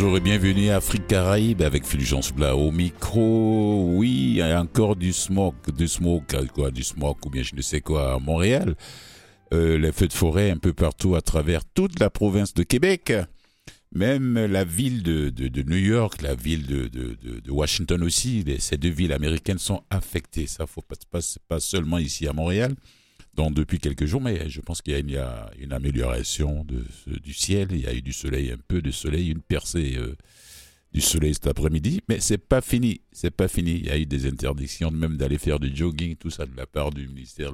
Bonjour et bienvenue à Afrique Caraïbe avec Fulgence Bla au micro. Oui, il y a encore du smoke, du smoke, du smoke ou bien je ne sais quoi à Montréal. Euh, les feux de forêt un peu partout à travers toute la province de Québec. Même la ville de, New York, la ville de, de Washington aussi, ces deux villes américaines sont affectées. Ça, faut pas, pas, pas seulement ici à Montréal, depuis quelques jours, mais je pense qu'il y, a une amélioration de, du ciel. Il y a eu du soleil, un peu de soleil, une percée euh, du soleil cet après-midi, mais c'est pas fini. C'est pas fini. Il y a eu des interdictions, même d'aller faire du jogging, tout ça de la part du ministère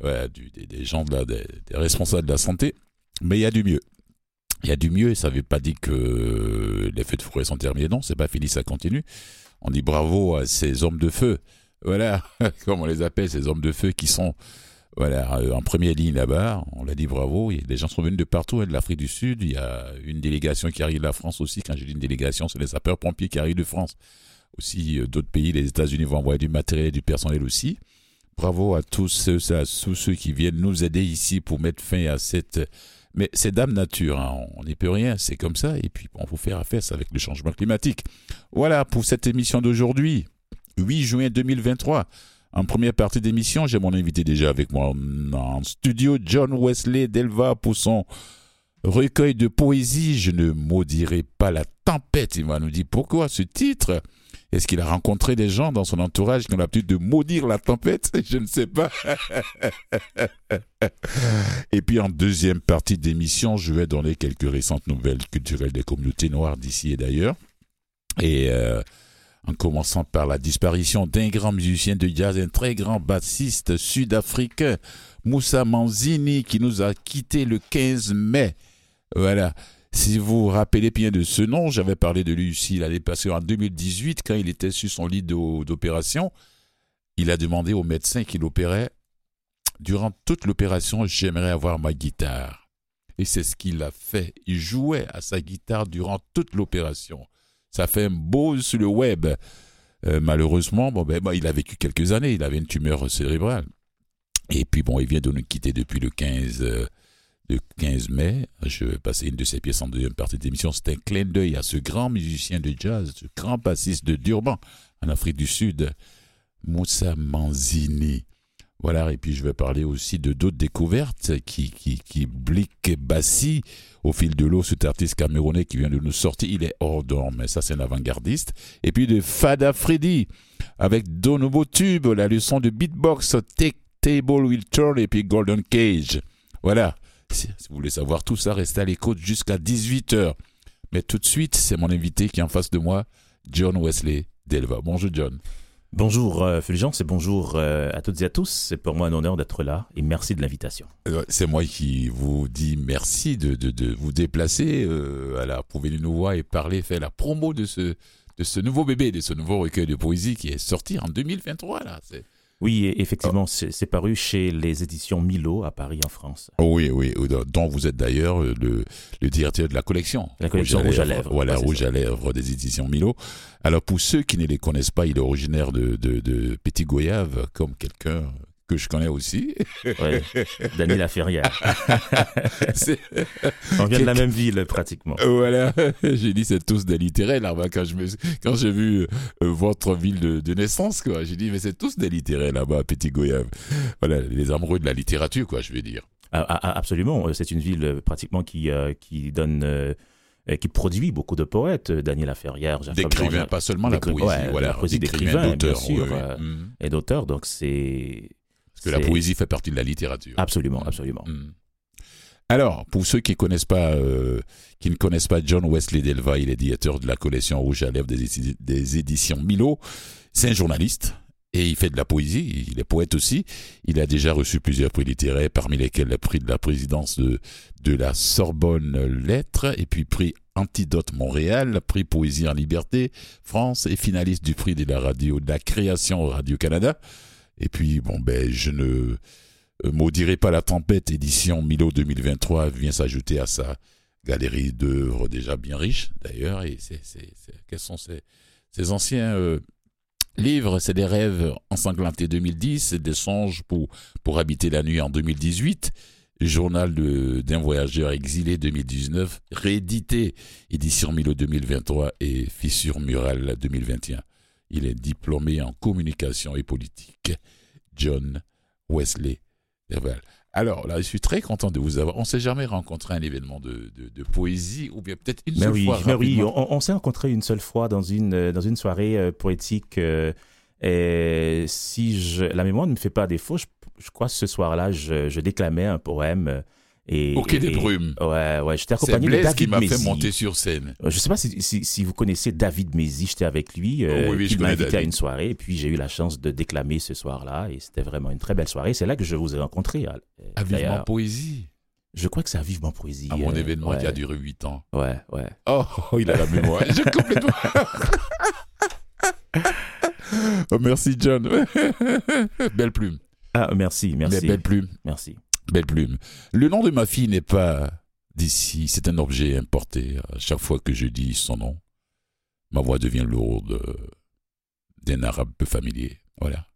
des, gens de des, responsables de la santé. Mais il y a du mieux. Il y a du mieux ça ne veut pas dire que les feux de forêt sont terminés. Non, c'est pas fini, ça continue. On dit bravo à ces hommes de feu. Voilà, comme on les appelle, ces hommes de feu qui sont voilà, euh, en première ligne là-bas, on l'a dit bravo. Les gens sont venus de partout, hein, de l'Afrique du Sud. Il y a une délégation qui arrive de la France aussi. Quand je dis une délégation, c'est les sapeurs-pompiers qui arrivent de France. Aussi, euh, d'autres pays, les États-Unis vont envoyer du matériel du personnel aussi. Bravo à tous ceux, à tous ceux qui viennent nous aider ici pour mettre fin à cette mais c'est dame nature, hein. on n'y peut rien, c'est comme ça. Et puis, on faut faire affaire avec le changement climatique. Voilà pour cette émission d'aujourd'hui, 8 juin 2023. En première partie d'émission, j'ai mon invité déjà avec moi en studio, John Wesley Delva, pour son recueil de poésie. Je ne maudirai pas la tempête. Il va nous dire pourquoi ce titre. Est-ce qu'il a rencontré des gens dans son entourage qui ont l'habitude de maudire la tempête? Je ne sais pas. Et puis en deuxième partie d'émission, je vais donner quelques récentes nouvelles culturelles des communautés noires d'ici et d'ailleurs. Et euh, en commençant par la disparition d'un grand musicien de jazz, un très grand bassiste sud-africain, Moussa Manzini, qui nous a quitté le 15 mai. Voilà. Si vous vous rappelez bien de ce nom, j'avais parlé de lui ici l'année passée en 2018, quand il était sur son lit d'opération. Il a demandé au médecin qui l'opérait Durant toute l'opération, j'aimerais avoir ma guitare. Et c'est ce qu'il a fait. Il jouait à sa guitare durant toute l'opération. Ça fait un beau sur le web. Euh, malheureusement, ben, il a vécu quelques années. Il avait une tumeur cérébrale. Et puis, bon, il vient de nous quitter depuis le 15, euh, 15 mai. Je vais passer une de ses pièces en deuxième partie d'émission. C'est un clin d'œil à ce grand musicien de jazz, ce grand bassiste de Durban, en Afrique du Sud, Moussa Manzini. Voilà, et puis je vais parler aussi de d'autres découvertes qui, qui, qui Bassi au fil de l'eau, cet artiste camerounais qui vient de nous sortir. Il est hors d'homme, mais ça c'est un avant-gardiste. Et puis de Fada Freddy avec deux nouveaux tubes, la leçon de beatbox, Take Table Will Turn et puis Golden Cage. Voilà, si vous voulez savoir tout ça, restez à l'écoute jusqu'à 18h. Mais tout de suite, c'est mon invité qui est en face de moi, John Wesley Delva. Bonjour John. Bonjour euh, Fulgence et bonjour euh, à toutes et à tous. C'est pour moi un honneur d'être là et merci de l'invitation. Euh, c'est moi qui vous dis merci de, de, vous déplacer à pour venir nous voir et parler, faire la promo de ce, de ce nouveau bébé, de ce nouveau recueil de poésie qui est sorti en 2023. Là. Oui, effectivement, c'est paru chez les éditions Milo à Paris, en France. Oui, oui, dont vous êtes d'ailleurs le, directeur de la collection. La collection Rouge à lèvres. voilà, Rouge à lèvres des éditions Milo. Alors, pour ceux qui ne les connaissent pas, il est originaire de, de, de Petit Goyave, comme quelqu'un que je connais aussi. Oui, Daniel Laferrière. On vient de la même ville, pratiquement. Voilà, j'ai dit c'est tous des littéraires là-bas quand je me, quand j'ai vu euh, votre ville de, naissance, quoi. J'ai dit mais c'est tous des littéraires là-bas Petit Goyave. Voilà, les amoureux de la littérature, quoi, je veux dire. Ah, ah, ah, absolument, c'est une ville euh, pratiquement qui, euh, qui donne qui produit beaucoup de poètes, Daniel Laferrière, D'écrivains, pas seulement la poésie, voilà, la poésie d'écrivains, bien sûr, mm. et d'auteurs. Donc c'est que la poésie fait partie de la littérature. Absolument, absolument. Hmm. Alors, pour ceux qui connaissent pas, euh, qui ne connaissent pas John Wesley Delva, il est directeur de la collection Rouge à lèvres des, éditions Milo. C'est un journaliste et il fait de la poésie. Il est poète aussi. Il a déjà reçu plusieurs prix littéraires, parmi lesquels le prix de la présidence de, de la Sorbonne Lettres et puis prix Antidote Montréal, prix Poésie en Liberté France et finaliste du prix de la radio, de la création Radio Canada. Et puis, bon, ben, je ne euh, maudirai pas la tempête, édition Milo 2023 vient s'ajouter à sa galerie d'œuvres déjà bien riche, d'ailleurs. Et c'est, quels sont ces, anciens euh, livres? C'est des rêves ensanglantés 2010, des songes pour, pour habiter la nuit en 2018, Journal d'un voyageur exilé 2019, réédité, édition Milo 2023 et Fissure Murale 2021. Il est diplômé en communication et politique. John Wesley Derval. Alors là, je suis très content de vous avoir. On s'est jamais rencontré à un événement de, de- de poésie, ou bien peut-être une Mais seule oui, fois. mais oui, on, on s'est rencontrés une seule fois dans une, euh, dans une soirée euh, poétique. euh, et si je, la mémoire ne me fait pas défaut, je, je crois que ce soir-là, je, je déclamais un poème. euh, Et, Au Quai des Brumes. Ouais, ouais, j'étais accompagné de Blaise qui David m'a fait monter sur scène. Euh, Je sais pas si, si, si vous connaissez David Mézy, j'étais avec lui, euh, Oh oui, oui, je qui m'a invité à une soirée, et puis j'ai eu la chance de déclamer ce soir-là, et c'était vraiment une très belle soirée. C'est là que je vous ai rencontré. euh, À Vivement. Poésie. Je crois que c'est à Vivement Poésie. À mon euh, événement ouais, qui a duré 8 ans. Ouais, ouais. Oh, il a la mémoire. J'ai complètement. Oh, merci, John. belle plume. Ah, merci, merci. Belle, belle plume. Merci. Belle plume. Le nom de ma fille n'est pas d'ici. C'est un objet importé. À chaque fois que je dis son nom, ma voix devient lourde euh, d'un arabe peu familier. Voilà.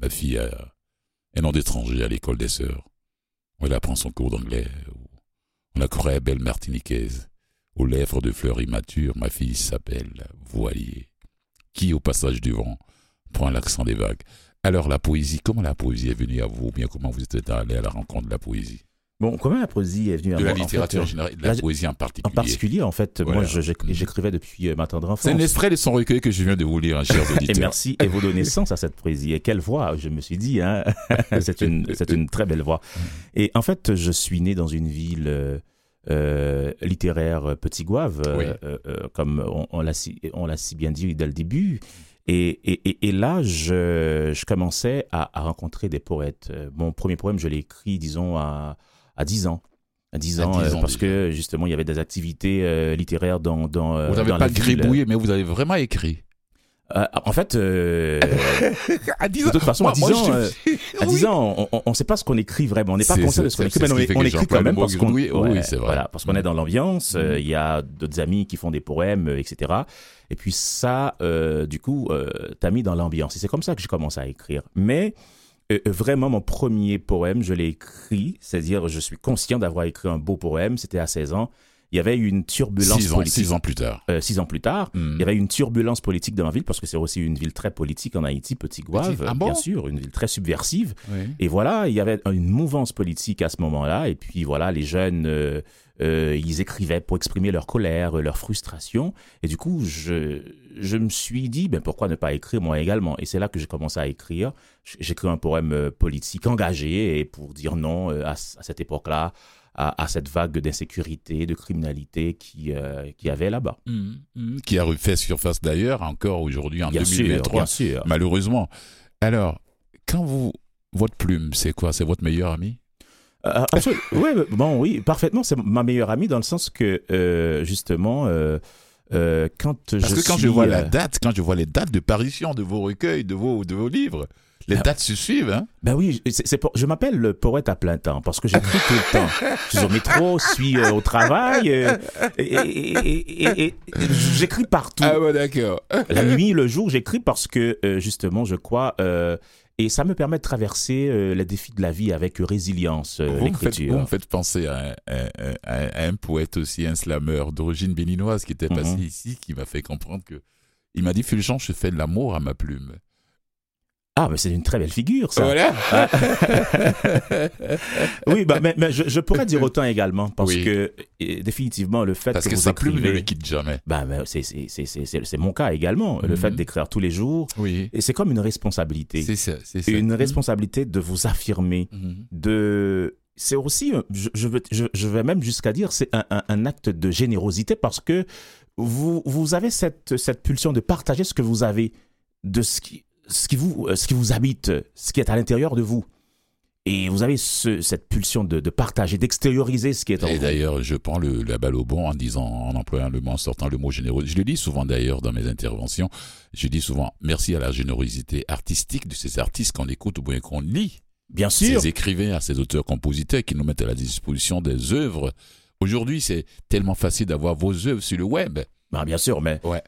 Ma fille a un nom d'étranger à l'école des sœurs. Elle apprend son cours d'anglais. On la croit belle martiniquaise. Aux lèvres de fleurs immatures, ma fille s'appelle Voilier, qui, au passage du vent, prend l'accent des vagues. Alors, la poésie, comment la poésie est venue à vous, ou bien comment vous êtes allé à la rencontre de la poésie? Bon, comment la poésie est venue à De la littérature fait, en général, et de la la- poésie en En particulier. particulier, en fait, Voilà. moi, j'éc- j'écrivais depuis euh, ma tendre enfance. C'est un extrait de son recueil que je viens de vous lire, hein, chers Et merci, et vous donnez sens à cette poésie. Et quelle voix, je me suis dit, hein. c'est une, très belle voix. Et en fait, je suis né dans une ville euh, euh, littéraire euh, Petit euh, Oui. euh, euh, comme on, on l'a si, on l'a si bien dit dès le début. Et, et, et- là, je, je commençais à, à rencontrer des poètes. Euh, Mon premier poème, je l'ai écrit, disons, à, à 10 ans. À 10 À ans, 10 euh, ans parce déjà. que justement, il y avait des activités euh, littéraires dans, dans, Vous n'avez pas gribouillé, mais vous avez vraiment écrit. Euh, en fait, euh, À 10 de toute façon, à 10 moi, ans, euh, à 10 ans, on ne sait pas ce qu'on écrit vraiment. On n'est pas conscient de ce qu'on écrit, mais on, est- écrit quand même parce qu'on. Oui, oui, c'est vrai. Voilà, parce qu'on est dans l'ambiance. euh, Il y a d'autres amis qui font des poèmes, euh, etc. Et puis ça, euh, du coup, euh, t'as mis dans l'ambiance. Et c'est comme ça que j'ai commencé à écrire. Mais vraiment, mon premier poème, je l'ai écrit. C'est-à-dire, je suis conscient d'avoir écrit un beau poème. C'était à 16 ans. Il y avait une turbulence 6 ans, politique. six ans plus tard. euh, six ans plus tard, Hmm. il y avait une turbulence politique dans ma ville parce que c'est aussi une ville très politique en Haïti, Petit Gouave, ah bon bien sûr, une ville très subversive. Oui. Et voilà, il y avait une mouvance politique à ce moment-là. Et puis voilà, les jeunes, euh, euh, ils écrivaient pour exprimer leur colère, leur frustration. Et du coup, je, je me suis dit, ben pourquoi ne pas écrire moi également? Et c'est là que j'ai commencé à écrire. J'écris un poème politique engagé et pour dire non à, à cette époque-là. À, à cette vague d'insécurité, de criminalité qui, euh, qui y avait là-bas. Hmm, hmm. Qui a refait surface d'ailleurs encore aujourd'hui en Bien sûr, 2023. bien sûr. Malheureusement. Alors, quand vous. Votre plume, c'est quoi? C'est votre meilleur ami? Euh, ouais, mais bon, oui, parfaitement. C'est ma meilleure amie dans le sens que, euh, justement, euh, euh, quand Parce je que quand suis, je vois la euh, date, quand je vois les dates de parution de vos recueils, de vos, de vos livres, les Ah. dates se suivent. Hein Ben oui, pour- je m'appelle le poète à plein temps parce que j'écris tout le temps. Je suis au métro, je suis euh, au travail, euh, et, j'écris partout. ah ouais, d'accord. La nuit, le jour, j'écris parce que, euh, justement, je crois, et ça me permet de traverser les défis de la vie avec résilience, l'écriture. vous me faites penser à un, à un- à un poète aussi, un slameur d'origine béninoise qui était passé Mhm. ici, qui m'a fait comprendre que. Il m'a dit Fulgence, je fais de l'amour à ma plume. Ah, mais c'est une très belle figure, ça. Voilà. Oui, bah, mais, mais je, je pourrais dire autant également, parce Oui. que définitivement, le fait Parce que, que vous sa plume ne écrivez... le quitte jamais. Bah, c'est, mon cas également, le Mhm. fait d'écrire tous les jours. Oui. Et c'est comme une responsabilité. C'est ça. C'est ça. Une responsabilité de vous affirmer, Mhm. de... C'est aussi, je, je, veux- je, je vais même jusqu'à dire, c'est un, un- un acte de générosité parce que vous, vous avez cette, cette pulsion de partager ce que vous avez, de ce qui, ce qui, vous, euh, ce qui vous habite, ce qui est à l'intérieur de vous. Et vous avez ce- cette pulsion de, de partager, d'extérioriser ce qui est en Et vous. d'ailleurs, je prends le, la balle au bon en disant, en employant le mot, en sortant le mot généreux. Je le dis souvent d'ailleurs dans mes interventions. Je dis souvent merci à la générosité artistique de ces artistes qu'on écoute ou bien qu'on lit. Bien sûr. Ces écrivains, à ces auteurs-compositeurs qui nous mettent à la disposition des œuvres. Aujourd'hui, c'est tellement facile d'avoir vos œuvres sur le web. Bah, bien sûr, mais Ouais.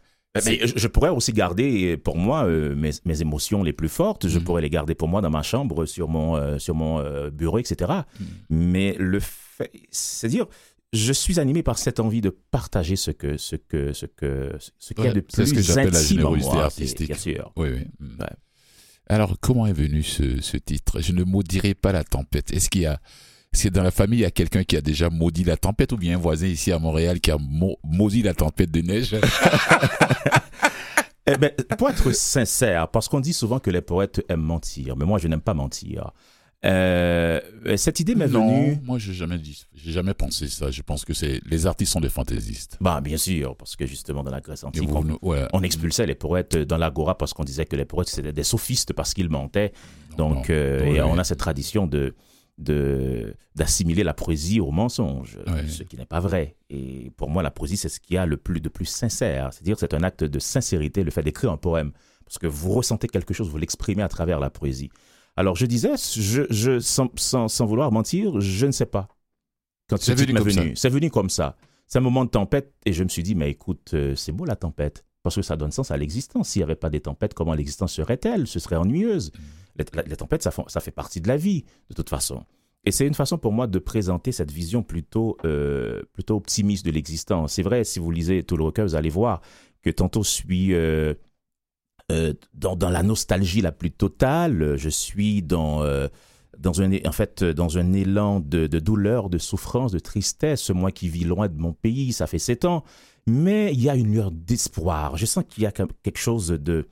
Mais je, pourrais aussi garder pour moi euh, mes, mes émotions les plus fortes. Je Mhm. pourrais les garder pour moi dans ma chambre, sur mon, euh, sur mon euh, bureau, etc. Mhm. Mais le fait, c'est-à-dire, je suis animé par cette envie de partager ce que, ce que, ce que, ce qu'il y a de c'est plus ce que j'appelle la générosité moi, artistique. Bien sûr. Oui, oui. Mm. Ouais. Alors, comment est venu ce, ce titre? Je ne maudirai pas la tempête. Est-ce qu'il y a, que dans la famille, il y a quelqu'un qui a déjà maudit la tempête ou bien un voisin ici à Montréal qui a maudit la tempête de neige? Eh ben, pour être sincère, parce qu'on dit souvent que les poètes aiment mentir, mais moi je n'aime pas mentir. Euh, cette idée m'est Non, venue. moi, j'ai jamais dit, j'ai jamais pensé ça. Je pense que c'est les artistes sont des fantaisistes. Bah, bien sûr, parce que justement dans la Grèce antique, vous, on, nous- ouais. on expulsait les poètes dans l'agora parce qu'on disait que les poètes c'était des sophistes parce qu'ils mentaient. Donc, Non. euh, et on a cette tradition de d'assimiler la poésie au mensonge, Ouais. ce qui n'est pas vrai. Et pour moi, la poésie, c'est ce qu'il y a le plus de plus sincère. C'est-à-dire, que c'est un acte de sincérité, le fait d'écrire un poème, parce que vous ressentez quelque chose, vous l'exprimez à travers la poésie. Alors, je disais, je, je sans, sans, sans vouloir mentir, je ne sais pas. Quand ce C'est venu comme ça. venu, c'est venu comme ça. C'est un moment de tempête, et je me suis dit, mais écoute, euh, c'est beau la tempête. Parce que ça donne sens à l'existence. S'il n'y avait pas des tempêtes, comment l'existence serait-elle? Ce serait ennuyeuse. Les, la- les tempêtes, ça, fait partie de la vie, de toute façon. Et c'est une façon pour moi de présenter cette vision plutôt, euh, plutôt optimiste de l'existence. C'est vrai, si vous lisez tout le recueil, vous allez voir que tantôt je suis euh, euh, dans, la nostalgie la plus totale, je suis dans, un, en fait, dans un élan de, douleur, de souffrance, de tristesse. Moi qui vis loin de mon pays, ça fait sept ans. Mais il y a une lueur d'espoir. Je sens qu'il y a quelque chose de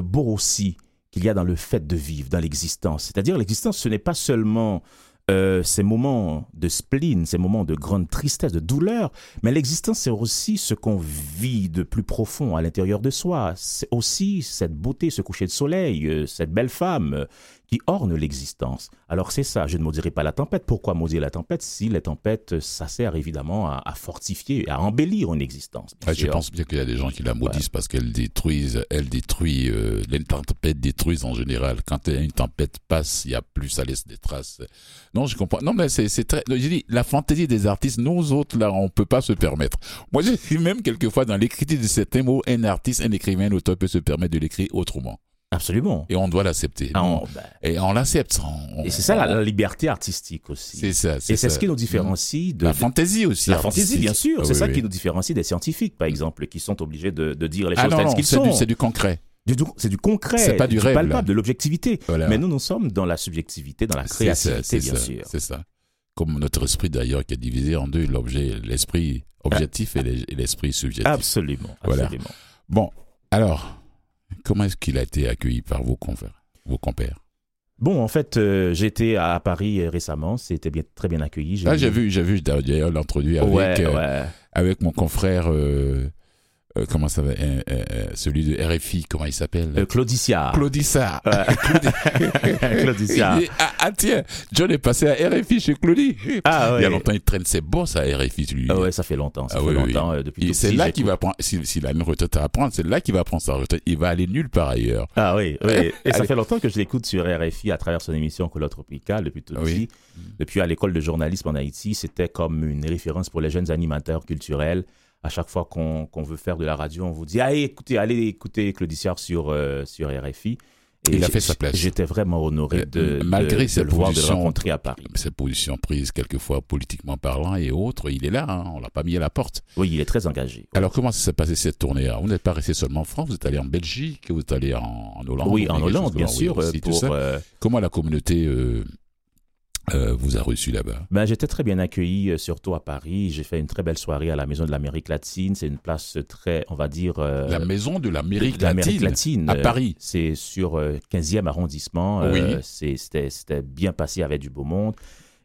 beau aussi qu'il y a dans le fait de vivre, dans l'existence. C'est-à-dire l'existence, ce n'est pas seulement euh, ces moments de spleen, ces moments de grande tristesse, de douleur, mais l'existence, c'est aussi ce qu'on vit de plus profond à l'intérieur de soi. C'est aussi cette beauté, ce coucher de soleil, euh, cette belle femme euh, qui orne l'existence. Alors c'est ça, je ne maudirai pas la tempête. Pourquoi maudire la tempête si les tempêtes, euh, ça sert évidemment à, à fortifier, à embellir une existence. Ah, je pense bien qu'il y a des gens qui la maudissent parce qu'elle détruisent, elle détruit, euh, les tempêtes détruisent en général. Quand une tempête passe, il y a plus, ça laisse des traces. Non, je comprends. Non, mais c'est, c'est très, je dis, la fantaisie des artistes, nous autres, là, on peut pas se permettre. Moi, je dis même quelquefois dans l'écriture de certains mots, un artiste, un écrivain, un auteur peut se permettre de l'écrire autrement. Absolument. Et on doit l'accepter. Ah, ben, Et on l'accepte. et c'est ça la, liberté artistique aussi. C'est ça. Et c'est ça. ce qui nous différencie de, La fantaisie aussi. la fantaisie, bien sûr. Ah, c'est oui, ça oui. qui nous différencie des scientifiques, par exemple, qui sont obligés de, de dire les Ah choses non, telles non, qu'ils c'est sont. du, c'est du concret. Du- du- C'est du concret, C'est pas du rêve, palpable, là. de l'objectivité. Voilà. Mais nous, nous sommes dans la subjectivité, dans la créativité, c'est bien ça, sûr. C'est ça. Comme notre esprit d'ailleurs qui est divisé en deux, l'objet, l'esprit objectif et les- et l'esprit subjectif. Absolument, Voilà. absolument. Bon, alors, comment est-ce qu'il a été accueilli par vos confrères, vos compères? Bon, en fait, euh, j'étais à Paris récemment, c'était bien, très bien accueilli. Ah, j'ai vu, j'ai vu d'ailleurs l'entrevue avec, ouais, euh, avec mon confrère, euh, euh, comment ça va, euh, euh, euh, celui de RFI, comment il s'appelle Euh, Claudicia. Claudicia. Et- ah, ah, tiens, John est passé à RFI chez Claudie. Ah, Il y a longtemps, il traîne ses bosses à RFI, lui. Ah ouais, ça fait longtemps, ça Ah fait oui, oui. longtemps. euh, depuis Et c'est là qu'il va prendre, s'il s'il a une retraite à prendre, c'est là qu'il va prendre sa retraite. Il va aller nulle part ailleurs. Ah oui, oui. Et ça fait longtemps que je l'écoute sur RFI à travers son émission Couleur Tropicale depuis tout Ah Oui. petit. Depuis à l'école de journalisme en Haïti, c'était comme une référence pour les jeunes animateurs culturels. À chaque fois qu'on veut faire de la radio, on vous dit allez écoutez, allez écouter Claudiciard sur euh, sur RFI. Il a fait sa place. J'étais vraiment honoré Euh, de, malgré de, de ses le voir, de le rencontrer à Paris. Ses positions prises quelquefois politiquement parlant et autres, il est là, hein, on l'a pas mis à la porte. Oui, il est très engagé. Alors comment s'est passé cette tournée Vous n'êtes pas resté seulement en France, vous êtes allé en Belgique, vous êtes allé en, en Hollande Oui, ou en Hollande, bien sûr. aussi, euh, pour, euh, Comment la communauté euh, euh, vous a reçu là-bas? Ben, j'étais très bien accueilli, euh, surtout à Paris. J'ai fait une très belle soirée à la Maison de l'Amérique latine. C'est une place très, on va dire... euh, La maison de l'Amérique latine, latine. à Paris. C'est sur euh, 15e arrondissement. Oui. C'était bien passé avec du beau monde.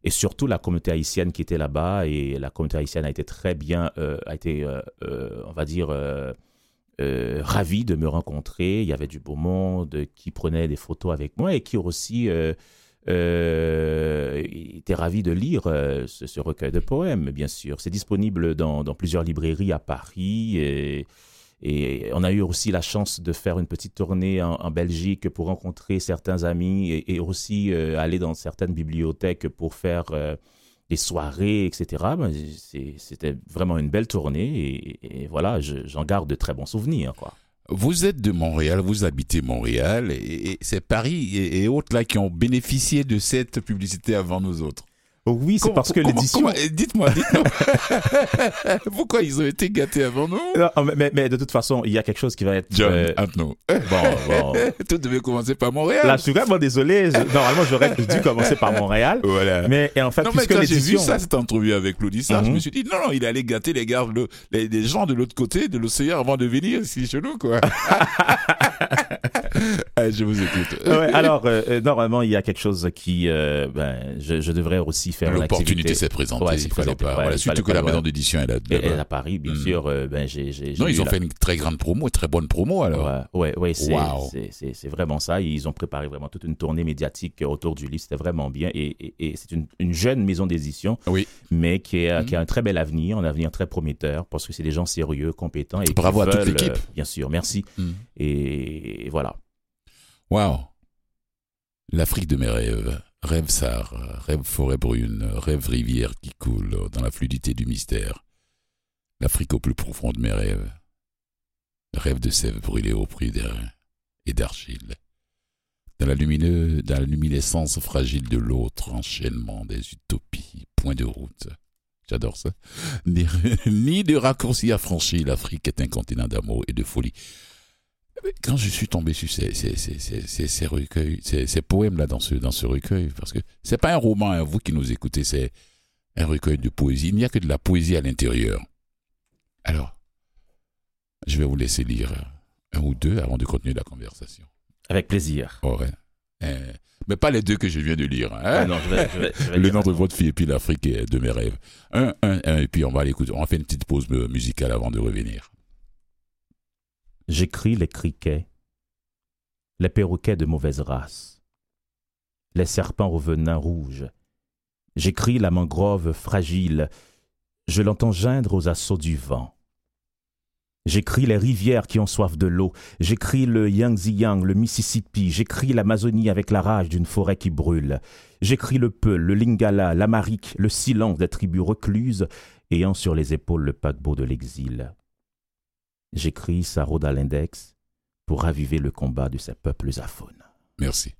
Et surtout la communauté haïtienne qui était là-bas. Et la communauté haïtienne a été très bien, a été, on va dire, euh, ravie de me rencontrer. Il y avait du beau monde qui prenait des photos avec moi et qui aussi euh, euh, était ravi de lire euh, ce, recueil de poèmes, bien sûr. C'est disponible dans, plusieurs librairies à Paris. Et, on a eu aussi la chance de faire une petite tournée en, Belgique pour rencontrer certains amis et, aussi euh, aller dans certaines bibliothèques pour faire euh, des soirées, etc. Ben, C'était vraiment une belle tournée et, voilà, je- j'en garde de très bons souvenirs. Vous êtes de Montréal, vous habitez Montréal, et, c'est Paris et autres là qui ont bénéficié de cette publicité avant nous autres. Oui, c'est parce que l'édition. eh, Dites-moi, dites-moi. Pourquoi ils ont été gâtés avant nous? Non, mais, mais- de toute façon, il y a quelque chose qui va être. John, euh, bon, bon. Tout devait commencer par Montréal. Là, je suis vraiment désolé. je- Normalement, j'aurais dû commencer par Montréal. Voilà. Mais et en fait, non, mais puisque quand j'ai vu ça, cette entrevue avec Lodissa, je Mhm. me suis dit, non, non, il allait gâter les gars, le- les, les gens de l'autre côté de l'océan avant de venir ici chez nous, quoi. Je vous écoute. Ouais, alors, euh, euh, normalement, il y a quelque chose qui. euh, ben, je, je devrais aussi faire L'opportunité s'est présentée, Ouais, il fallait présentée, pas. ouais, voilà, il surtout que la maison d'édition est là. Et là-bas. à Paris, bien Mhm. sûr, euh, ben, j'ai- j'ai Non, ils ont la- fait une très grande promo, une très bonne promo, alors. Ouais, ouais, c'est, Wow. vraiment ça. Ils ont préparé vraiment toute une tournée médiatique autour du livre. C'était vraiment bien. Et, et, et c'est une, une jeune maison d'édition, Oui. mais qui, est, qui a un très bel avenir, un avenir très prometteur, parce que c'est des gens sérieux, compétents. Et Bravo à toute l'équipe. bien sûr, merci. Mhm. Et voilà. Waouh. L'Afrique de mes rêves. Rêve Sar, rêve forêt brune, rêve rivière qui coule dans la fluidité du mystère. L'Afrique au plus profond de mes rêves. Rêve de sève brûlée au prix d'air et d'argile. Dans la, lumineux, dans la luminescence fragile de l'autre, enchaînement des utopies, point de route. J'adore ça. Ni, de raccourcis affranchis, l'Afrique est un continent d'amour et de folie. Quand je suis tombé sur ces, ces, ces, ces, ces- ces recueils, ces, poèmes-là dans ce, dans ce recueil, parce que c'est pas un roman, hein, vous qui nous écoutez, c'est un recueil de poésie. Il n'y a que de la poésie à l'intérieur. Alors, je vais vous laisser lire un ou deux avant de continuer la conversation. Avec plaisir. Oh, ouais. Euh, mais pas les deux que je viens de lire. hein. Ah non, je vais, je vais- je vais Le nom de votre fille et puis l'Afrique de mes rêves. Un, un, un, et puis on va l'écouter. On va faire une petite pause mu- musicale avant de revenir. J'écris les criquets, les perroquets de mauvaise race, les serpents au venin rouge. J'écris la mangrove fragile, je l'entends geindre aux assauts du vent. J'écris les rivières qui ont soif de l'eau, j'écris le Yangtze-Yang, le Mississippi, j'écris l'Amazonie avec la rage d'une forêt qui brûle. J'écris le Peul, le Lingala, l'Amérique, le silence des tribus recluses, ayant sur les épaules le paquebot de l'exil. J'écris sa rôde à l'index pour raviver le combat de ces peuples aphones. Merci.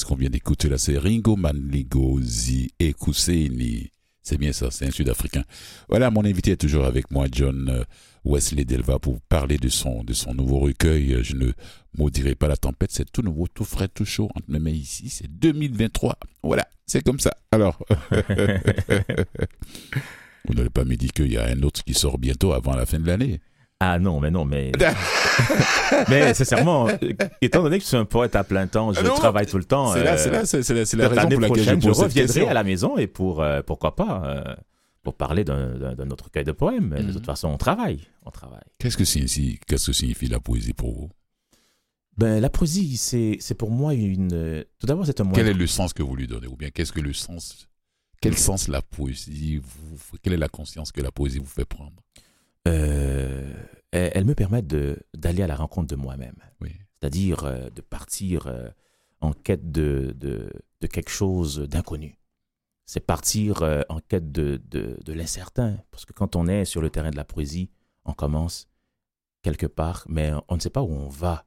Ce qu'on vient d'écouter là, c'est Ringo Manligozi et Kuseni. C'est bien ça, c'est un Sud-Africain. Voilà, mon invité est toujours avec moi, John euh, Wesley Delva, pour parler de son, de son nouveau recueil. Euh, Je ne maudirai pas la tempête, c'est tout nouveau, tout frais, tout chaud. Entre mes mains ici, c'est 2023. Voilà, c'est comme ça. Alors, vous n'avez pas me dit qu'il y a un autre qui sort bientôt avant la fin de l'année. Ah non, mais non, mais. mais sincèrement, étant donné que je suis un poète à plein temps, je non, travaille tout le temps. C'est là, euh, c'est là, c'est la, raison pour laquelle je reviendrai à la maison et pour, euh, pourquoi pas, euh, pour parler d'un autre recueil de poèmes. De Mhm. toute façon, on travaille. On travaille. Qu'est-ce que signifie, qu'est-ce que signifie la poésie pour vous? Ben, la poésie, c'est c'est pour moi une. Tout d'abord, c'est un moyen. Quel est le sens que vous lui donnez? Ou bien qu'est-ce que le sens Quel sens la poésie vous, Quelle est la conscience que la poésie vous fait prendre? Euh, elle, elle me permet de- d'aller à la rencontre de moi-même. Oui. C'est-à-dire euh, de partir euh, en quête de, de, de quelque chose d'inconnu. C'est partir en quête de, de, de l'incertain. Parce que quand on est sur le terrain de la poésie, on commence quelque part, mais on ne sait pas où on va,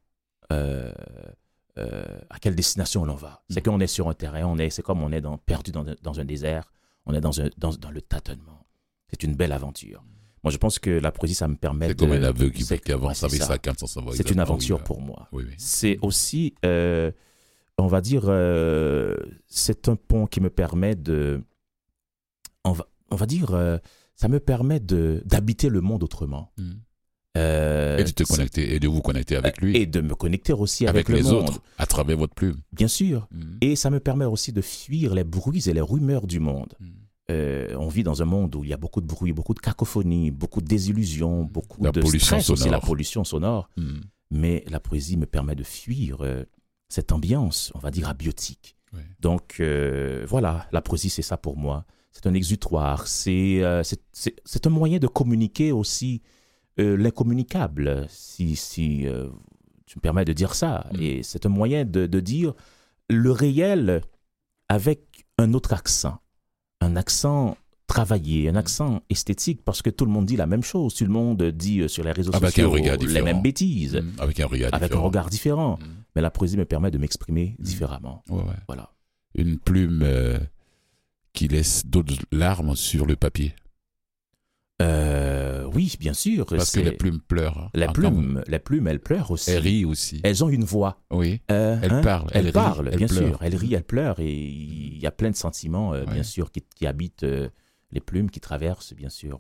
à quelle destination l'on va. C'est qu'on est sur un terrain, on est, c'est comme on est dans, perdu dans, un- dans un désert, on est dans, un, dans, dans le tâtonnement. C'est une belle aventure. Moi, je pense que la poésie, ça me permet C'est de... comme un aveu qui, c'est- qui avance c'est avec ça. sa canne sans savoir C'est une aventure pour moi. Oui, oui. C'est aussi, euh, on va dire, euh, c'est un pont qui me permet de, on va, on va dire, euh, ça me permet d'habiter le monde autrement. Euh, Et de te connecter et de vous connecter avec lui, et de me connecter aussi avec, avec, les monde, autres, à travers votre plume. bien sûr. Mhm. Et ça me permet aussi de fuir les bruits et les rumeurs du monde. Mhm. Euh, on vit dans un monde où il y a beaucoup de bruit, beaucoup de cacophonie, beaucoup de désillusions, beaucoup La de pollution stress aussi, la pollution sonore. Mhm. Mais la poésie me permet de fuir euh, cette ambiance, on va dire, abiotique. Donc euh, voilà, la poésie, c'est ça pour moi. C'est un exutoire, c'est un moyen de communiquer aussi l'incommunicable, si, si tu me permets de dire ça. Mm. Et c'est un moyen de, de dire le réel avec un autre accent, un accent travaillé, Mm. un accent esthétique, parce que tout le monde dit la même chose, tout le monde dit euh, sur les réseaux Avec sociaux un regard les mêmes bêtises, Mhm. Avec un regard avec un différent. regard différent. Mhm. Mais la poésie me permet de m'exprimer différemment. Ouais, ouais. Voilà. Une plume euh, qui laisse d'autres larmes sur le papier. Euh, oui, bien sûr. Parce que les plumes pleurent. hein, les en plumes, les plumes, elles pleurent aussi. Elles rient aussi. Elles ont une voix. Oui. Euh, Elles hein, parlent, elles Elles, rient, parlent, elles bien sûr. Elles rient, elles pleurent. Et il y a plein de sentiments, euh, Ouais. bien sûr, qui, qui habitent euh, les plumes, qui traversent, bien sûr,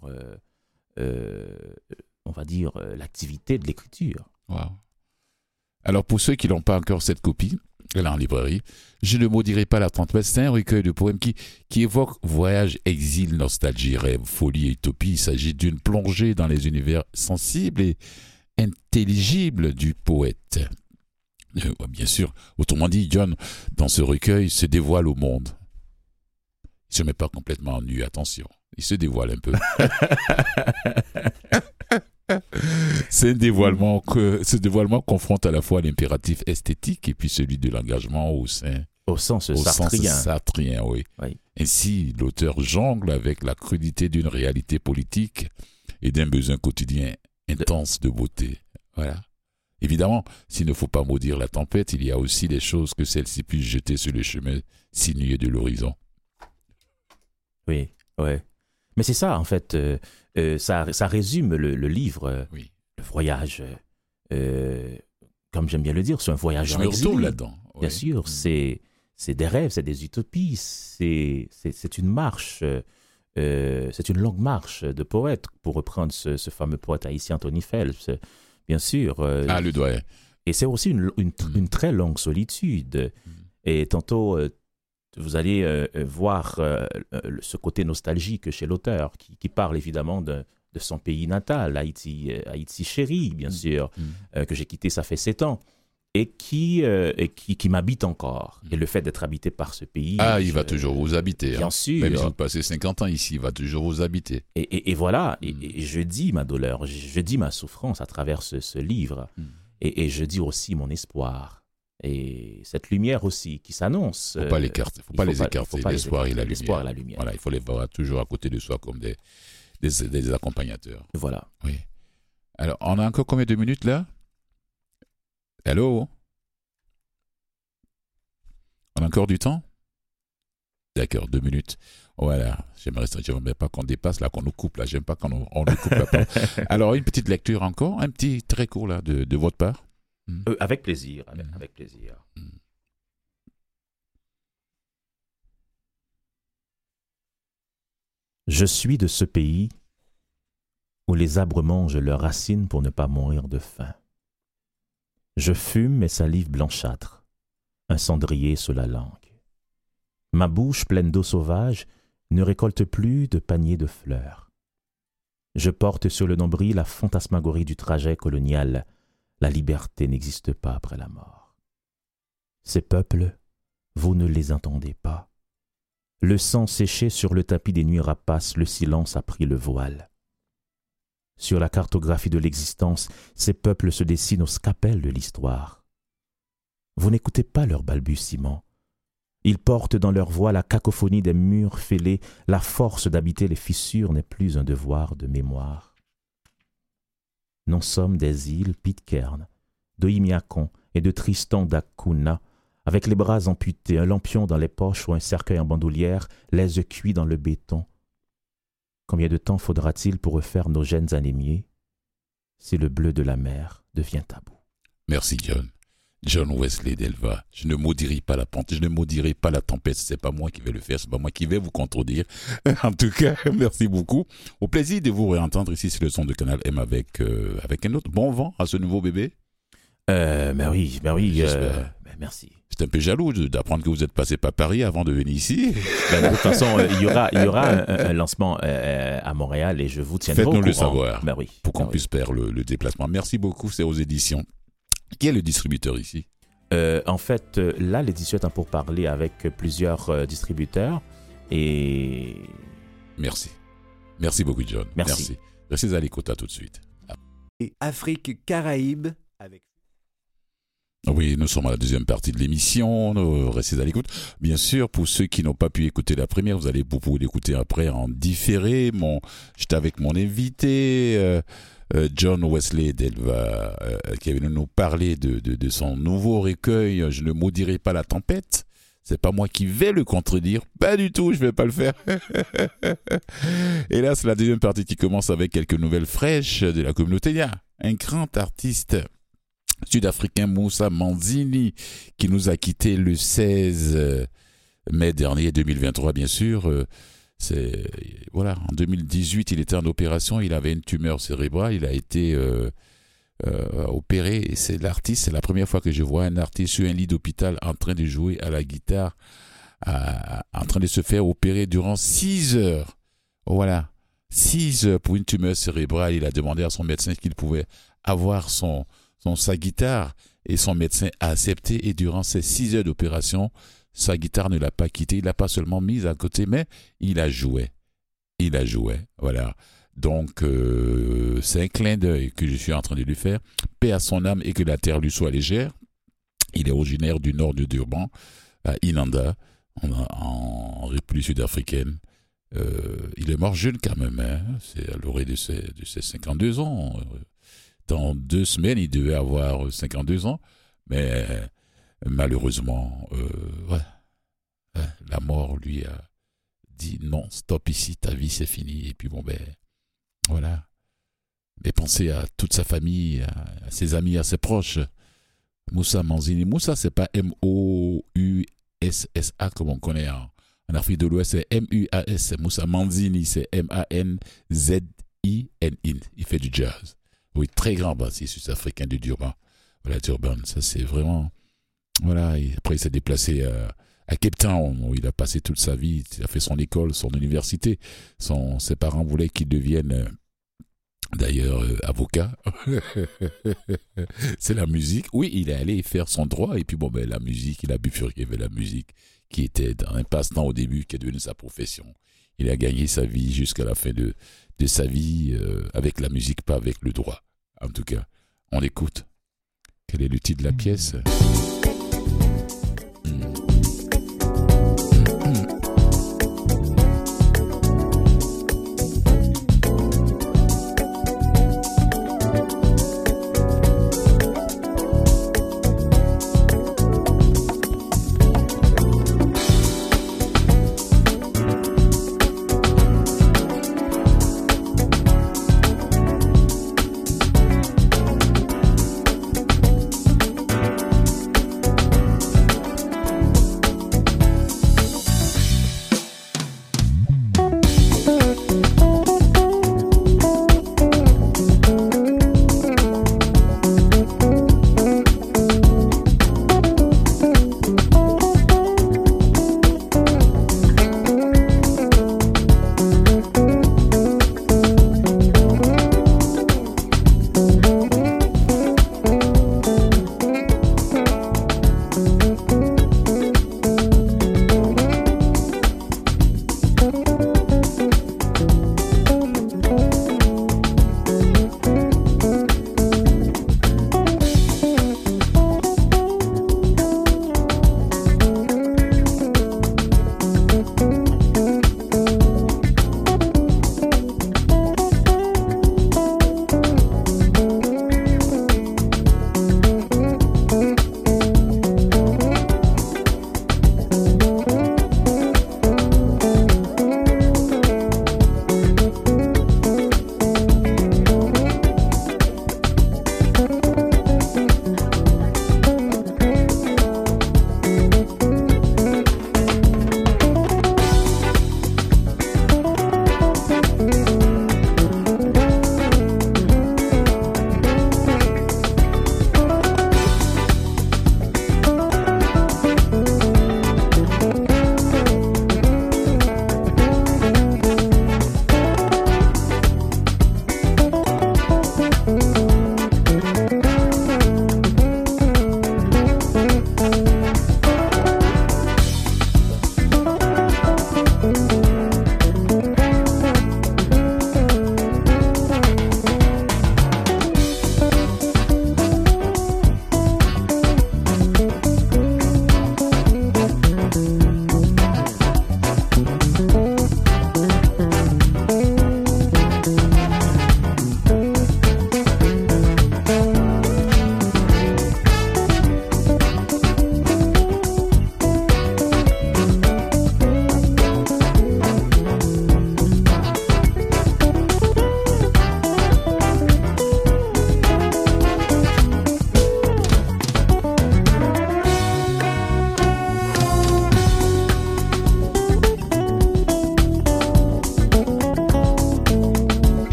on va dire, l'activité de l'écriture. Wow. Alors, pour ceux qui n'ont pas encore cette copie, elle est en librairie, Je ne maudirai pas la tempête. C'est un recueil de poèmes qui, qui évoque voyage, exil, nostalgie, rêve, folie utopie. Il s'agit d'une plongée dans les univers sensibles et intelligibles du poète. Euh, bien sûr, autrement dit, John, dans ce recueil, se dévoile au monde. Il se met pas complètement nu, attention. Il se dévoile un peu. C'est un dévoilement que ce dévoilement confronte à la fois l'impératif esthétique et puis celui de l'engagement au sein Au sens au sens sartrien. sartrien, oui. Oui. Ainsi, l'auteur jongle avec la crudité d'une réalité politique et d'un besoin quotidien intense de beauté. Voilà. Évidemment, s'il ne faut pas maudire la tempête, il y a aussi des choses que celle-ci puisse jeter sur le chemin sinueux de l'horizon. Oui, ouais. Mais c'est ça, en fait. euh, euh, ça, ça résume le, le livre, euh, Oui. le voyage. euh, comme j'aime bien le dire, c'est un voyage en exil. là-dedans. Bien sûr, c'est c'est des rêves, c'est des utopies, c'est une marche, c'est une longue marche de poète, pour reprendre ce, ce fameux poète haïtien Tony Phelps, bien sûr. Ah, le doyen. et c'est aussi une, une, Mm. une très longue solitude. Mm. Et tantôt, vous allez euh, euh, voir euh, ce côté nostalgique chez l'auteur, qui, qui parle évidemment de, de son pays natal, Haïti, Haïti chéri, bien Mm. sûr, Mm. euh, que j'ai quitté, ça fait sept ans. et qui, et qui, qui m'habite encore. Et le fait d'être habité par ce pays. Ah, il va toujours vous habiter. Bien hein. sûr. Même si vous passez 50 ans ici, il va toujours vous habiter. Et, et- et voilà, et, Mm. et je dis ma douleur, je, je dis ma souffrance à travers ce, ce livre, Mm. et je dis aussi mon espoir, et cette lumière aussi qui s'annonce. Faut pas euh, les écarter. Faut il pas les écarter. L'espoir et la lumière. la lumière. Voilà, il faut les voir toujours à côté de soi comme des, des, des accompagnateurs. Voilà. Oui. Alors, on a encore combien de minutes là? Allô? On a encore du temps? D'accord, deux minutes. Voilà, j'aimerais pas qu'on dépasse là, qu'on nous coupe là. J'aime pas qu'on on nous coupe parole. Alors, une petite lecture encore, un petit très court là de, de votre part. Euh, avec plaisir, avec, Mm. avec plaisir. Je suis de ce pays où les arbres mangent leurs racines pour ne pas mourir de faim. Je fume mes salives blanchâtres, un cendrier sous la langue. Ma bouche pleine d'eau sauvage ne récolte plus de paniers de fleurs. Je porte sur le nombril la fantasmagorie du trajet colonial. La liberté n'existe pas après la mort. Ces peuples, vous ne les entendez pas. Le sang séché sur le tapis des nuits rapaces, le silence a pris le voile. Sur la cartographie de l'existence, ces peuples se dessinent au scapel de l'histoire. Vous n'écoutez pas leurs balbutiements. Ils portent dans leur voix la cacophonie des murs fêlés, la force d'habiter les fissures n'est plus un devoir de mémoire. Nous sommes des îles Pitcairn, de Imiakon et de Tristan d'Acunha, avec les bras amputés, un lampion dans les poches ou un cercueil en bandoulière, les œufs cuits dans le béton. Combien de temps faudra-t-il pour refaire nos gènes anémiés si le bleu de la mer devient tabou? Merci John. John Wesley Delva. Je ne maudirai pas la pente, je ne maudirai pas la tempête. C'est pas moi qui vais le faire, c'est pas moi qui vais vous contredire. en tout cas, merci beaucoup. Au plaisir de vous réentendre ici sur le son de Canal M avec euh, avec un autre bon vent à ce nouveau bébé. euh, Ben oui, ben oui, euh, ben merci. J'étais un peu jaloux d'apprendre que vous êtes passé par Paris avant de venir ici. Ben, de toute façon, euh, il y aura, il y aura un, lancement à Montréal et je vous tiendrai au Faites-nous courant. le savoir. Ben oui. pour qu'on ben oui. puisse faire le, le déplacement. Merci beaucoup, c'est aux éditions. Qui est le distributeur ici? Euh, en fait, euh, là, l'édition est en pour parler avec plusieurs euh, distributeurs et Merci. Merci beaucoup, John. Merci. Restez à l'écoute, à tout de suite. Et Afrique Caraïbe avec Oui, nous sommes à la deuxième partie de l'émission. Restez à l'écoute. Bien sûr, pour ceux qui n'ont pas pu écouter la première, vous allez pouvoir l'écouter après en différé. Mon, j'étais avec mon invité, euh, euh, John Wesley Delva, euh, qui est venu nous parler de, de, de son nouveau recueil. Je ne maudirai pas la tempête. C'est pas moi qui vais le contredire. Pas du tout, je vais pas le faire. Et là, c'est la deuxième partie qui commence avec quelques nouvelles fraîches de la communauté. Il y a un grand artiste sud-africain Moussa Manzini qui nous a quitté le 16 mai dernier 2023 bien sûr Euh, voilà en 2018 il était en opération il avait une tumeur cérébrale il a été euh, euh, opéré c'est l'artiste c'est la première fois que je vois un artiste sur un lit d'hôpital en train de jouer à la guitare en train de se faire opérer durant 6 heures. Voilà 6 heures pour une tumeur cérébrale il a demandé à son médecin qu'il pouvait avoir son sa guitare et son médecin a accepté et durant ces six heures d'opération, sa guitare ne l'a pas quitté. Il l'a pas seulement mise à côté, mais il a joué. Il a joué. Voilà. Donc, euh, c'est un clin d'œil que je suis en train de lui faire. Paix à son âme et que la terre lui soit légère. Il est originaire du nord de Durban, à Inanda, en, République sud-africaine. Euh, il est mort jeune quand même. Hein. C'est à l'orée de ses, de ses 52 ans. Dans deux semaines, il devait avoir 52 ans. Mais euh, malheureusement, euh, Ouais, la mort lui a dit non, stop ici, ta vie c'est fini. Et puis bon, ben voilà. Mais pensez à toute sa famille, à, ses amis, à ses proches. Moussa Manzini. Moussa, c'est pas M-O-U-S-S-A comme on connaît en, Afrique de l'Ouest, c'est M-U-A-S. Moussa Manzini, c'est M-A-N-Z-I-N-I. Il fait du jazz. Oui, très grand bassiste sud-africain du Durban. Voilà, Durban, ça c'est vraiment. Voilà, après il s'est déplacé euh, à Cape Town où il a passé toute sa vie. Il a fait son école, son université. Ses parents voulaient qu'il devienne euh, d'ailleurs euh, avocat. c'est la musique. Oui, il est allé faire son droit et puis bon ben la musique, il a bifurqué la musique qui était un passe-temps au début, qui est devenu sa profession. Il a gagné sa vie jusqu'à la fin de, de sa vie euh, avec la musique, pas avec le droit. En tout cas, on écoute. Quel est le titre de la pièce?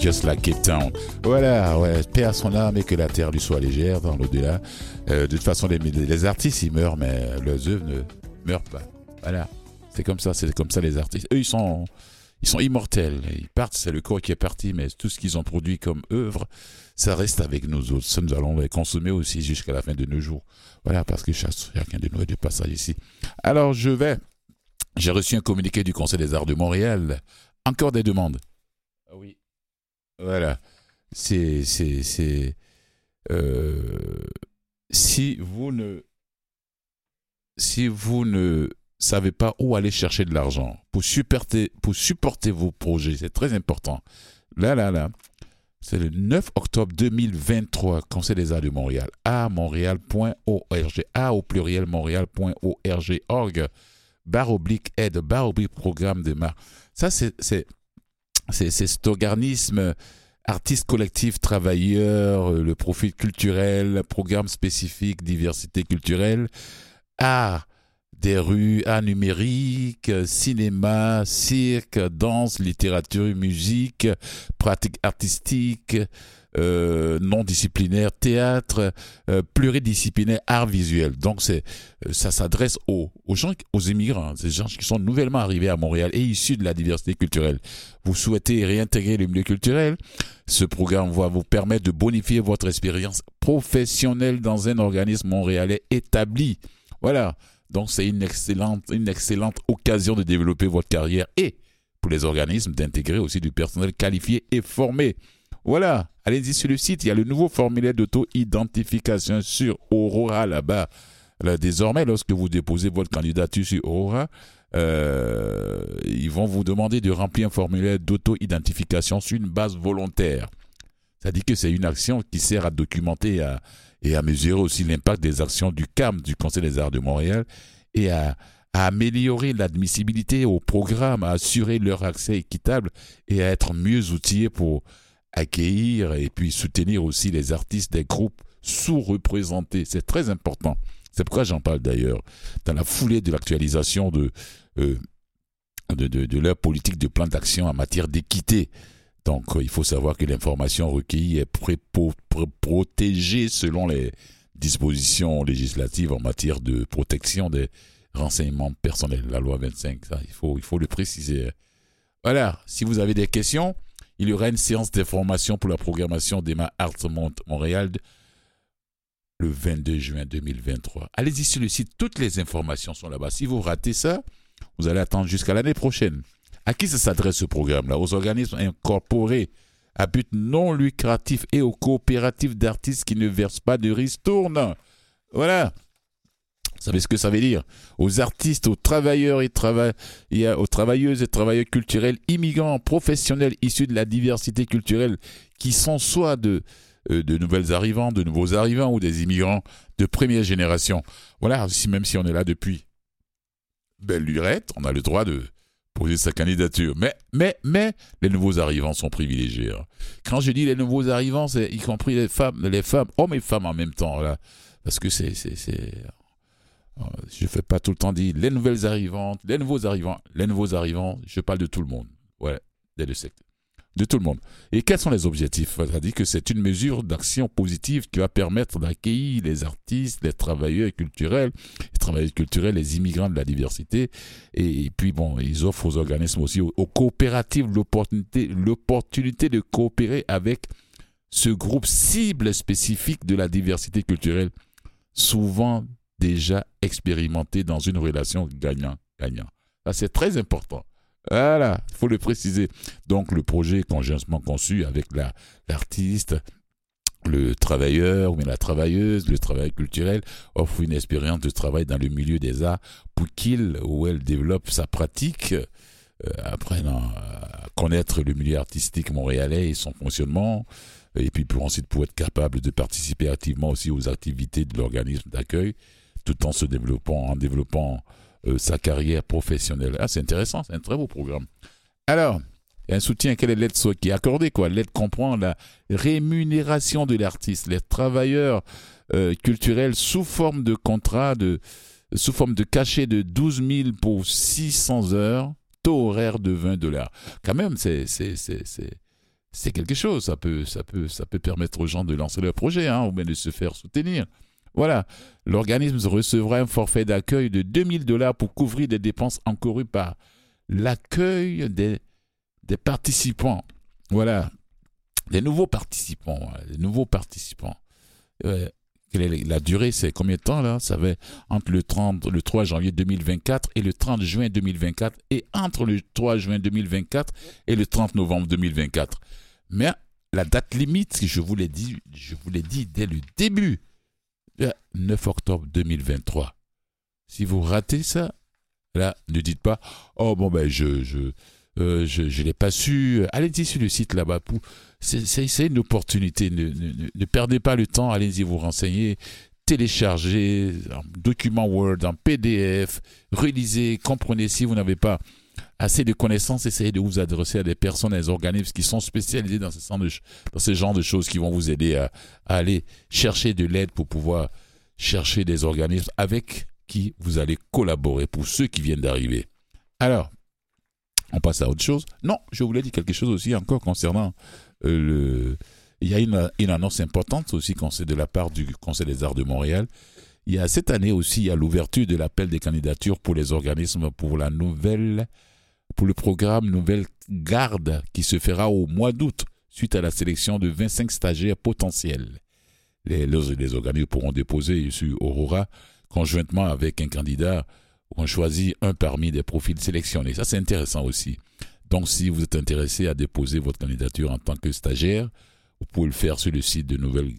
Just Like Cape Town. Voilà, ouais, paix à son âme et que la terre lui soit légère dans l'au-delà. Euh, de toute façon, les, les, artistes, ils meurent, mais leurs œuvres ne meurent pas. Voilà, c'est comme ça, c'est comme ça les artistes. Eux, ils sont, ils sont immortels. Ils partent, c'est le corps qui est parti, mais tout ce qu'ils ont produit comme œuvre, ça reste avec nous autres. Ça, nous allons les consommer aussi jusqu'à la fin de nos jours. Voilà, parce que chacun de nous est de passage ici. Alors, je vais. J'ai reçu un communiqué du Conseil des arts de Montréal. Encore des demandes? Ah oui. Voilà. C'est. c'est, euh, si vous ne. Si vous ne savez pas où aller chercher de l'argent pour supporter, pour supporter vos projets, c'est très important. Là, là, là. C'est le 9 octobre 2023, Conseil des arts de Montréal, à montréal.org, a au pluriel montréal.org, org, barre oblique aide, barre oblique programme de mar. Ça, c'est c'est cet organisme artistes collectifs, travailleurs, euh, le profil culturel, programme spécifique, diversité culturelle, art des rues, art numérique, cinéma, cirque, danse, littérature, musique, pratique artistique, euh, non disciplinaire, théâtre, euh, pluridisciplinaire, art visuel. Donc c'est euh, ça s'adresse aux, aux gens, aux immigrants, ces gens qui sont nouvellement arrivés à Montréal et issus de la diversité culturelle. Vous souhaitez réintégrer le milieu culturel? Ce programme va vous permettre de bonifier votre expérience professionnelle dans un organisme montréalais établi. Voilà. Donc c'est une excellente, une excellente occasion de développer votre carrière et pour les organismes d'intégrer aussi du personnel qualifié et formé. Voilà, allez-y sur le site, il y a le nouveau formulaire d'auto-identification sur Aurora là-bas. désormais, lorsque vous déposez votre candidature sur Aurora, euh, ils vont vous demander de remplir un formulaire d'auto-identification sur une base volontaire. Ça dit que c'est une action qui sert à documenter et à mesurer aussi l'impact des actions du CAM, du Conseil des arts de Montréal, et à, améliorer l'admissibilité au programme, à assurer leur accès équitable et à être mieux outillés pour accueillir et puis soutenir aussi les artistes des groupes sous-représentés. C'est très important. C'est pourquoi j'en parle d'ailleurs. Dans la foulée de l'actualisation de, euh, de, de, leur politique de plan d'action en matière d'équité. Donc, euh, il faut savoir que l'information recueillie est protégée selon les dispositions législatives en matière de protection des renseignements personnels. La loi 25, ça, il faut, il faut le préciser. Voilà. Si vous avez des questions, il y aura une séance d'information pour la programmation d'Emma Arts Montréal le 22 juin 2023. Allez-y sur le site, toutes les informations sont là-bas. Si vous ratez ça, vous allez attendre jusqu'à l'année prochaine. À qui ça s'adresse ce programme-là? Aux organismes incorporés à but non lucratif et aux coopératives d'artistes qui ne versent pas de ristourne. Voilà. Vous savez ce que ça veut dire Aux artistes, aux travailleurs et, aux travailleuses et travailleurs culturels, immigrants, professionnels issus de la diversité culturelle, qui sont soit de, euh, de nouvelles arrivants, de nouveaux arrivants ou des immigrants de première génération. Voilà, même si on est là depuis belle lurette, on a le droit de poser sa candidature. Mais, mais, mais, les nouveaux arrivants sont privilégiés. Hein. Quand je dis les nouveaux arrivants, c'est y compris les femmes, les femmes, hommes et femmes en même temps, là. Parce que c'est, c'est, je ne fais pas tout le temps dire les nouvelles arrivantes, les nouveaux arrivants, les nouveaux arrivants. Je parle de tout le monde. Ouais, des deux secteurs. De tout le monde. Et quels sont les objectifs? C'est-à-dire que c'est une mesure d'action positive qui va permettre d'accueillir les artistes, les travailleurs culturels, les travailleurs culturels, les immigrants de la diversité. Et, puis, bon, ils offrent aux organismes aussi, aux, aux coopératives, l'opportunité, l'opportunité de coopérer avec ce groupe cible spécifique de la diversité culturelle, souvent déjà expérimenté dans une relation gagnant-gagnant. Ça, c'est très important. Voilà, il faut le préciser. Donc, le projet conjointement conçu avec l'artiste, le travailleur ou la travailleuse, le travail culturel, offre une expérience de travail dans le milieu des arts pour qu'il ou elle développe sa pratique, euh, à connaître le milieu artistique montréalais et son fonctionnement, et puis pour ensuite pour être capable de participer activement aussi aux activités de l'organisme d'accueil tout en se développant, en développant euh, sa carrière professionnelle. Ah, c'est intéressant, c'est un très beau programme. Alors, un soutien, quelle est l'aide qui est accordée quoi? L'aide comprend la rémunération de l'artiste, les travailleurs euh, culturels sous forme de contrat, de, sous forme de cachet de 12 000 pour 600 heures, taux horaire de 20 dollars. Quand même, c'est quelque chose. Ça peut, ça peut, ça peut permettre aux gens de lancer leur projet, hein, ou bien de se faire soutenir. Voilà, l'organisme recevra un forfait d'accueil de 2000 dollars pour couvrir des dépenses encourues par l'accueil des, participants. Voilà, des nouveaux participants, des nouveaux participants. la durée, c'est combien de temps là? Ça va entre le, 30, le 3 janvier 2024 et le 30 juin 2024 et entre le 3 juin 2024 et le 30 novembre 2024. Mais la date limite, je vous l'ai dit, je vous l'ai dit dès le début, 9 octobre 2023. Si vous ratez ça, là, ne dites pas Oh, bon, ben, je je, euh, je, l'ai pas su. Allez-y sur le site là-bas. C'est une opportunité. Ne, ne, perdez pas le temps. Allez-y vous renseigner. Téléchargez un document Word, en PDF, relisez, comprenez si vous n'avez pas assez de connaissances, essayez de vous adresser à des personnes, à des organismes qui sont spécialisés dans ce, genre de, choses qui vont vous aider à, aller chercher de l'aide pour pouvoir chercher des organismes avec qui vous allez collaborer pour ceux qui viennent d'arriver. Alors, on passe à autre chose. Non, je voulais dire quelque chose aussi encore concernant euh, Il y a une, annonce importante aussi de la part du Conseil des arts de Montréal. Il y a cette année aussi, il y a l'ouverture de l'appel des candidatures pour les organismes pour la nouvelle, pour le programme Nouvelle Garde qui se fera au mois d'août suite à la sélection de 25 stagiaires potentiels. Les, les, organismes pourront déposer sur Aurora conjointement avec un candidat on choisit un parmi des profils sélectionnés. Ça, c'est intéressant aussi. Donc, si vous êtes intéressé à déposer votre candidature en tant que stagiaire, vous pouvez le faire sur le site de Nouvelle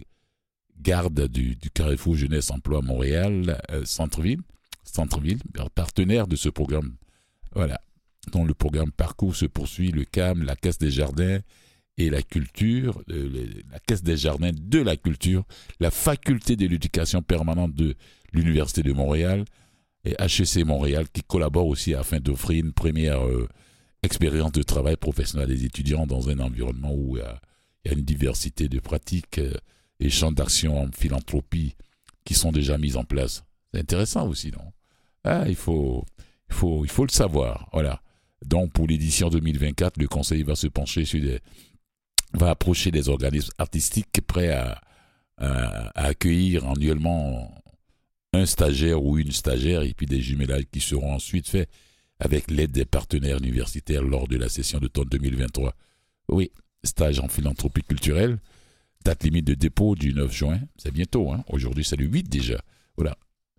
Garde du, Carrefour Jeunesse Emploi Montréal, euh, Centre-Ville, Centre-Ville, partenaire de ce programme. Voilà. Donc, le programme Parcours se poursuit, le CAM, la Caisse des Jardins et la Culture, euh, la Caisse des Jardins de la Culture, la Faculté de l'éducation permanente de l'Université de Montréal et HEC Montréal qui collabore aussi afin d'offrir une première euh, expérience de travail professionnel des étudiants dans un environnement où il y a une diversité de pratiques euh, et champs d'action en philanthropie qui sont déjà mis en place. C'est intéressant aussi, non? Ah, il faut, il faut, il faut le savoir. Voilà. Donc pour l'édition 2024, le Conseil va se pencher sur des, va approcher des organismes artistiques prêts à, à accueillir annuellement un stagiaire ou une stagiaire et puis des jumelages qui seront ensuite faits avec l'aide des partenaires universitaires lors de la session d'automne 2023. Oui, stage en philanthropie culturelle, date limite de dépôt du 9 juin, c'est bientôt, hein? aujourd'hui c'est le 8 déjà. Voilà,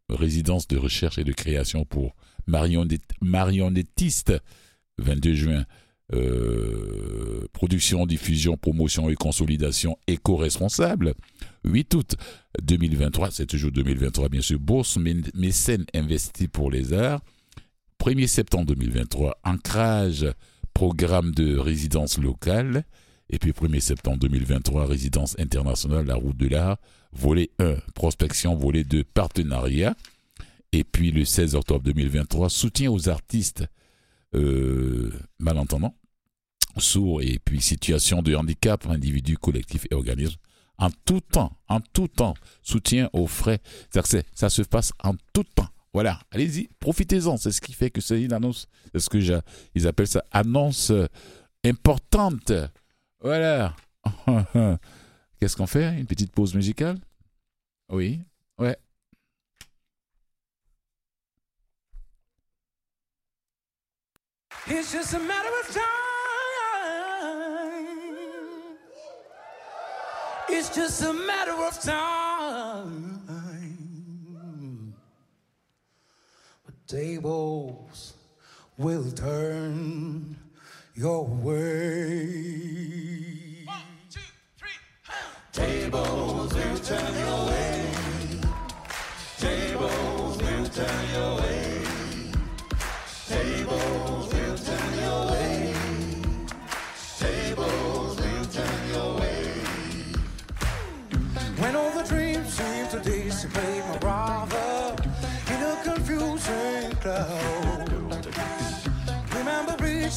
résidence de recherche et de création pour marionnettiste, 22 juin. Euh, production, diffusion, promotion et consolidation éco-responsable. 8 août 2023, c'est toujours 2023 bien sûr, bourse mécène investie pour les arts. 1er septembre 2023, ancrage, programme de résidence locale. Et puis 1er septembre 2023, résidence internationale, la route de l'art, volet 1, prospection, volet 2, partenariat. Et puis le 16 octobre 2023, soutien aux artistes malentendants sourds et puis situation de handicap, individus, collectifs et organismes, en tout temps, en tout temps, soutien aux frais. Ça se passe en tout temps. Voilà, allez-y, profitez-en. C'est ce qui fait que c'est une annonce, c'est ce que ils appellent ça annonce euh, importante. Voilà. Qu'est-ce qu'on fait? Une petite pause musicale? Oui, ouais. It's just a matter of time. It's just a matter of time. But tables will turn your way. One, two, three, Tables will turn your way. Tables will turn your way.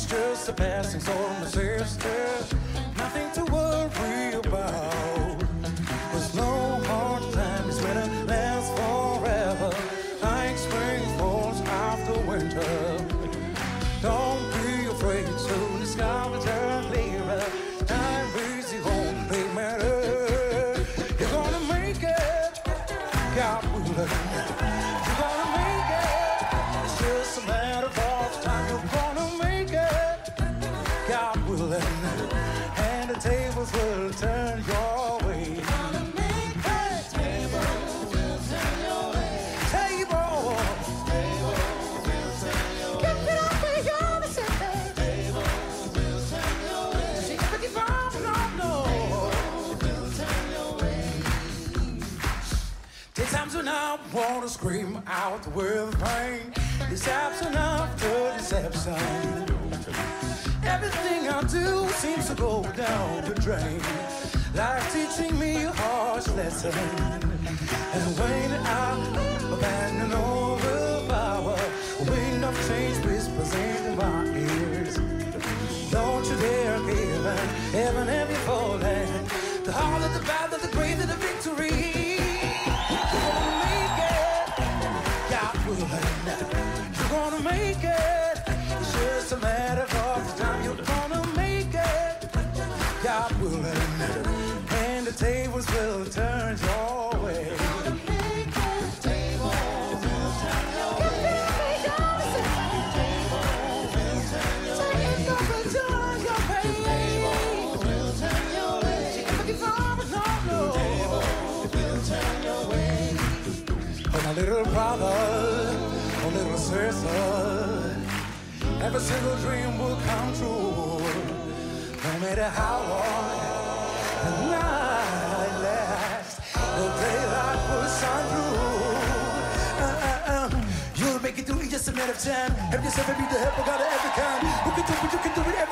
Just a passing storm, my sister. Nothing to worry about. Scream out with pain. Deception after deception. Everything I do seems to go down the drain. Like teaching me a harsh lesson. And when I abandon all the power, wind of change whispers in my ears. Don't you dare give in, heaven have you fallen. The harder the battle, the greater brother, a little sister. Every single dream will come true, no matter how long the night lasts. The daylight will shine through. Uh, uh, uh. You'll make it through in just a matter of time. Have yourself and be the help of God of every kind. Who can do what you can do it,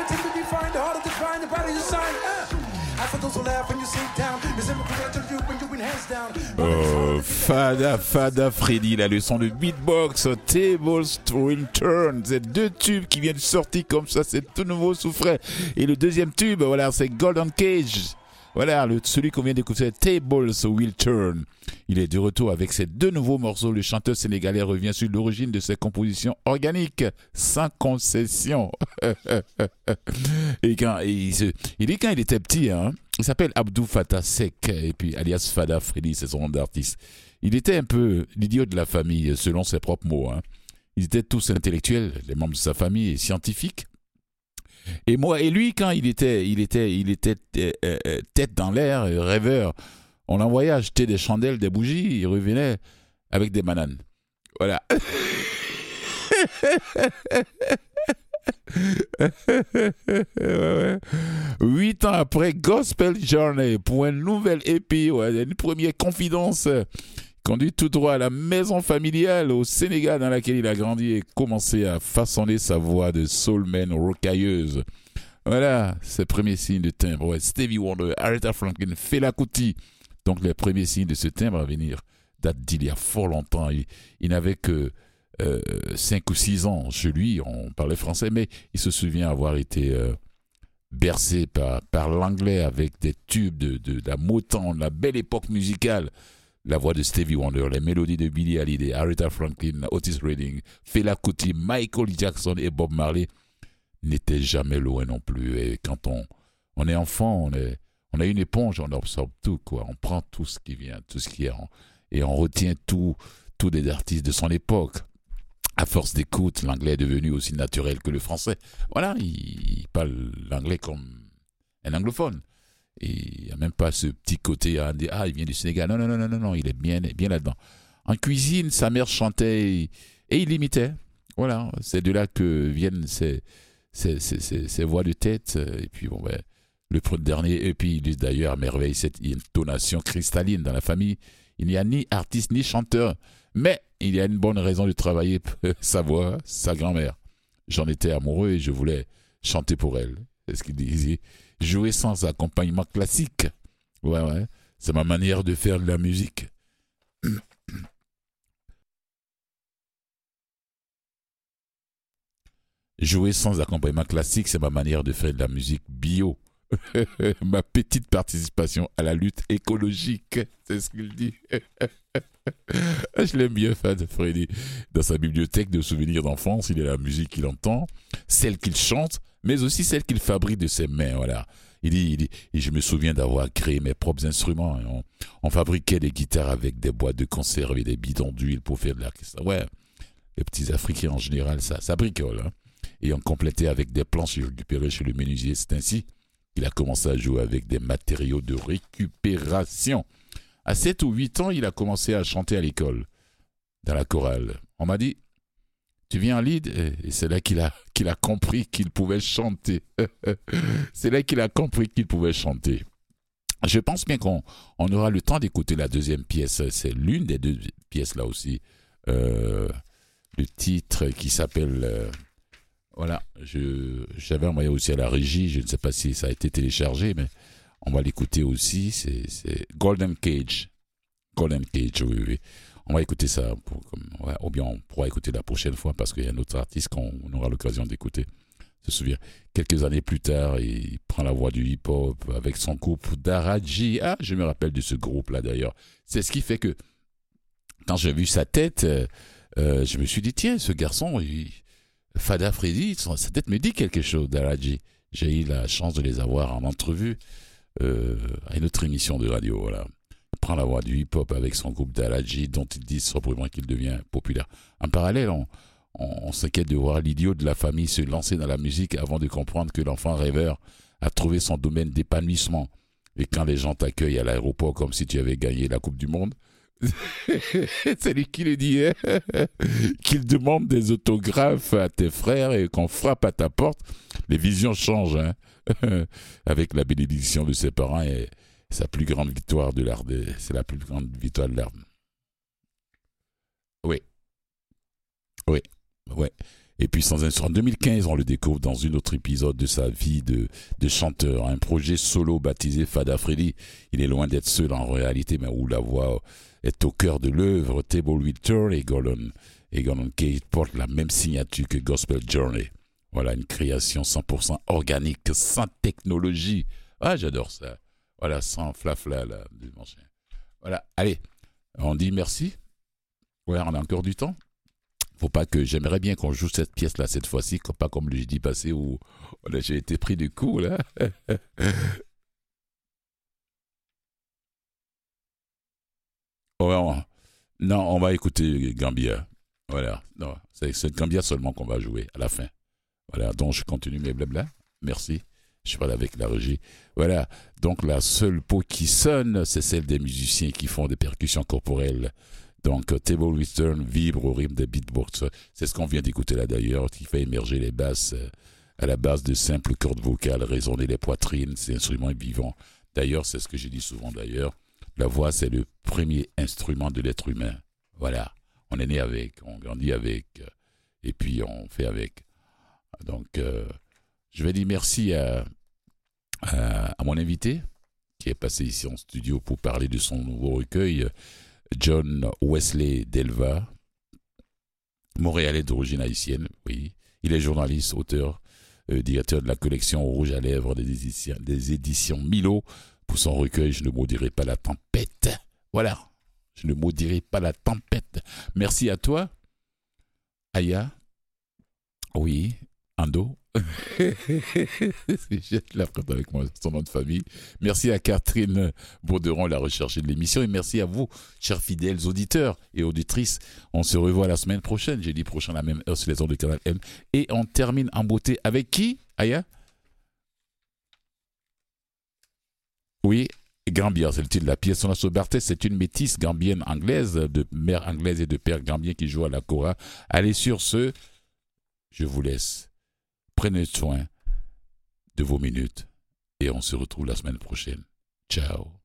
Oh, Fada, Fada Freddy, la leçon de beatbox, Tables to Return. C'est deux tubes qui viennent sortir comme ça, c'est tout nouveau, sous. Et le deuxième tube, voilà, c'est Golden Cage. Voilà, le, celui qu'on vient d'écouter, Tables Will Turn. Il est de retour avec ses deux nouveaux morceaux. Le chanteur sénégalais revient sur l'origine de ses compositions organiques, sans concession. et quand il, se, il dit quand il était petit, hein, il s'appelle Abdou Fatah Sek, et puis alias Fada Freddy, c'est son nom d'artiste. Il était un peu l'idiot de la famille, selon ses propres mots. Hein. Ils étaient tous intellectuels, les membres de sa famille, et scientifiques. Et moi et lui, quand il était, il était, il était euh, euh, tête dans l'air, euh, rêveur, on l'envoyait acheter des chandelles, des bougies, il revenait avec des bananes. Voilà. Huit ans après Gospel Journey, pour une nouvelle épée, ouais, une première confidence, conduit tout droit à la maison familiale au Sénégal dans laquelle il a grandi et commencé à façonner sa voix de soulman rocailleuse. Voilà, ses premiers signes de timbre. Stevie Wonder, Aretha Franklin, Fela Kuti. Donc les premiers signes de ce timbre à venir datent d'il y a fort longtemps. Il, n'avait que euh, 5 ou 6 ans chez lui, on parlait français, mais il se souvient avoir été euh, bercé par, l'anglais avec des tubes de, de, de la Motown, la belle époque musicale. La voix de Stevie Wonder, les mélodies de Billie Holiday, Aretha Franklin, Otis Redding, Fela Kuti, Michael Jackson et Bob Marley n'étaient jamais loin non plus. Et quand on, on est enfant, on a une éponge, on absorbe tout, quoi. On prend tout ce qui vient, tout ce qui est, en- et on retient tout, tous des artistes de son époque. À force d'écoute, l'anglais est devenu aussi naturel que le français. Voilà, il, il parle l'anglais comme un anglophone. Et il n'y a même pas ce petit côté, ah, des- ah, il vient du Sénégal. Non, non, non, non, non, il est bien, bien là-dedans. En cuisine, sa mère chantait et, il imitait. Voilà, c'est de là que viennent ces, ces, ces, voix de tête. Et puis, bon, ben, le dernier, et puis il d'ailleurs à merveille cette intonation cristalline dans la famille. Il n'y a ni artiste ni chanteur, mais il y a une bonne raison de travailler sa voix, sa grand-mère. J'en étais amoureux et je voulais chanter pour elle. C'est ce qu'il disait. Jouer sans accompagnement classique. C'est ma manière de faire de la musique. Jouer sans accompagnement classique, c'est ma manière de faire de la musique bio. ma petite participation à la lutte écologique, c'est ce qu'il dit. Je l'aime bien, Freddy. Dans sa bibliothèque de souvenirs d'enfance, il y a la musique qu'il entend, celle qu'il chante, mais aussi celle qu'il fabrique de ses mains. Voilà. Il dit, il dit, et je me souviens d'avoir créé mes propres instruments. Et On, on fabriquait des guitares avec des boîtes de conserve et des bidons d'huile pour faire de l'orchestre. Ouais, les petits Africains en général, ça, ça bricole. Hein. Et on complétait avec des planches récupérées chez le menuisier. C'est ainsi qu'il a commencé à jouer avec des matériaux de récupération. À 7 ou 8 ans, il a commencé à chanter à l'école, dans la chorale. On m'a dit, tu viens en lead? Et c'est là qu'il a, qu'il a compris qu'il pouvait chanter. c'est là qu'il a compris qu'il pouvait chanter. Je pense bien qu'on on aura le temps d'écouter la deuxième pièce. C'est l'une des deux pièces là aussi. Euh, le titre qui s'appelle... euh, voilà, j'avais envoyé aussi à la régie, je ne sais pas si ça a été téléchargé, mais on va l'écouter aussi. C'est Golden Cage. Golden Cage, oui, oui. On va écouter ça, ou bien on pourra écouter la prochaine fois parce qu'il y a un autre artiste qu'on aura l'occasion d'écouter. Souviens, quelques années plus tard, il prend la voix du hip-hop avec son groupe Daraji. Ah, je me rappelle de ce groupe-là d'ailleurs. C'est ce qui fait que quand j'ai vu sa tête, euh, euh, je me suis dit, tiens, ce garçon, il, Fada Freddy, sa tête me dit quelque chose, Daraji. J'ai eu la chance de les avoir en entrevue euh, à une autre émission de radio. Voilà. Prend la voix du hip-hop avec son groupe Daraji, dont il dit sobrement qu'il devient populaire. En parallèle, on s'inquiète de voir l'idiot de la famille se lancer dans la musique avant de comprendre que l'enfant rêveur a trouvé son domaine d'épanouissement. Et quand les gens t'accueillent à l'aéroport comme si tu avais gagné la Coupe du Monde, c'est lui qui le dit, hein. qu'il demande des autographes à tes frères et qu'on frappe à ta porte. Les visions changent, hein. avec la bénédiction de ses parents et sa plus grande victoire de. C'est la plus grande victoire de l'art. Oui. Oui. Ouais. Et puis sans en 2015, on le découvre dans un autre épisode de sa vie de, chanteur, un projet solo baptisé Fada Freddy. Il est loin d'être seul en réalité, mais où la voix est au cœur de l'œuvre. Table Return et Gordon, et Gordon Cage portent la même signature que Gospel Journey. Voilà, une création 100% organique, sans technologie. Ah, j'adore ça. Voilà, sans flafla, là, Voilà, allez, on dit merci. Ouais, on a encore du temps faut pas que j'aimerais bien qu'on joue cette pièce là cette fois-ci, pas comme le jeudi passé où j'ai été pris du coup là. non, on va écouter Gambia. Voilà, non, c'est Gambia seulement qu'on va jouer à la fin. Voilà, donc je continue mes blabla. Merci. Je parle avec la régie. Voilà, donc la seule peau qui sonne, c'est celle des musiciens qui font des percussions corporelles. Donc, euh, Table Western vibre au rythme des beatbox. C'est ce qu'on vient d'écouter là d'ailleurs, qui fait émerger les basses euh, à la base de simples cordes vocales, résonner les poitrines. C'est un instrument vivant. D'ailleurs, c'est ce que j'ai dit souvent d'ailleurs. La voix, c'est le premier instrument de l'être humain. Voilà. On est né avec, on grandit avec, euh, et puis on fait avec. Donc, je vais dire merci à, mon invité qui est passé ici en studio pour parler de son nouveau recueil. John Wesley Delva, montréalais d'origine haïtienne, oui. Il est journaliste, auteur, euh, directeur de la collection Rouge à lèvres des éditions, des Milo. Pour son recueil, je ne maudirai pas la tempête. Voilà. Je ne maudirai pas la tempête. Merci à toi, Aya. Oui, Ando. Jette la avec moi, son nom de famille. Merci à Catherine Bauderon, la recherche de l'émission. Et merci à vous, chers fidèles auditeurs et auditrices. On se revoit la semaine prochaine, jeudi prochain, la même heure sur les ondes de Canal M. Et on termine en beauté avec qui, Aya? Oui, Gambia, c'est le titre de la pièce. Son Barthès, c'est une métisse gambienne anglaise, de mère anglaise et de père gambien qui joue à la Cora. Allez sur ce, je vous laisse. Prenez soin de vos minutes et on se retrouve la semaine prochaine. Ciao.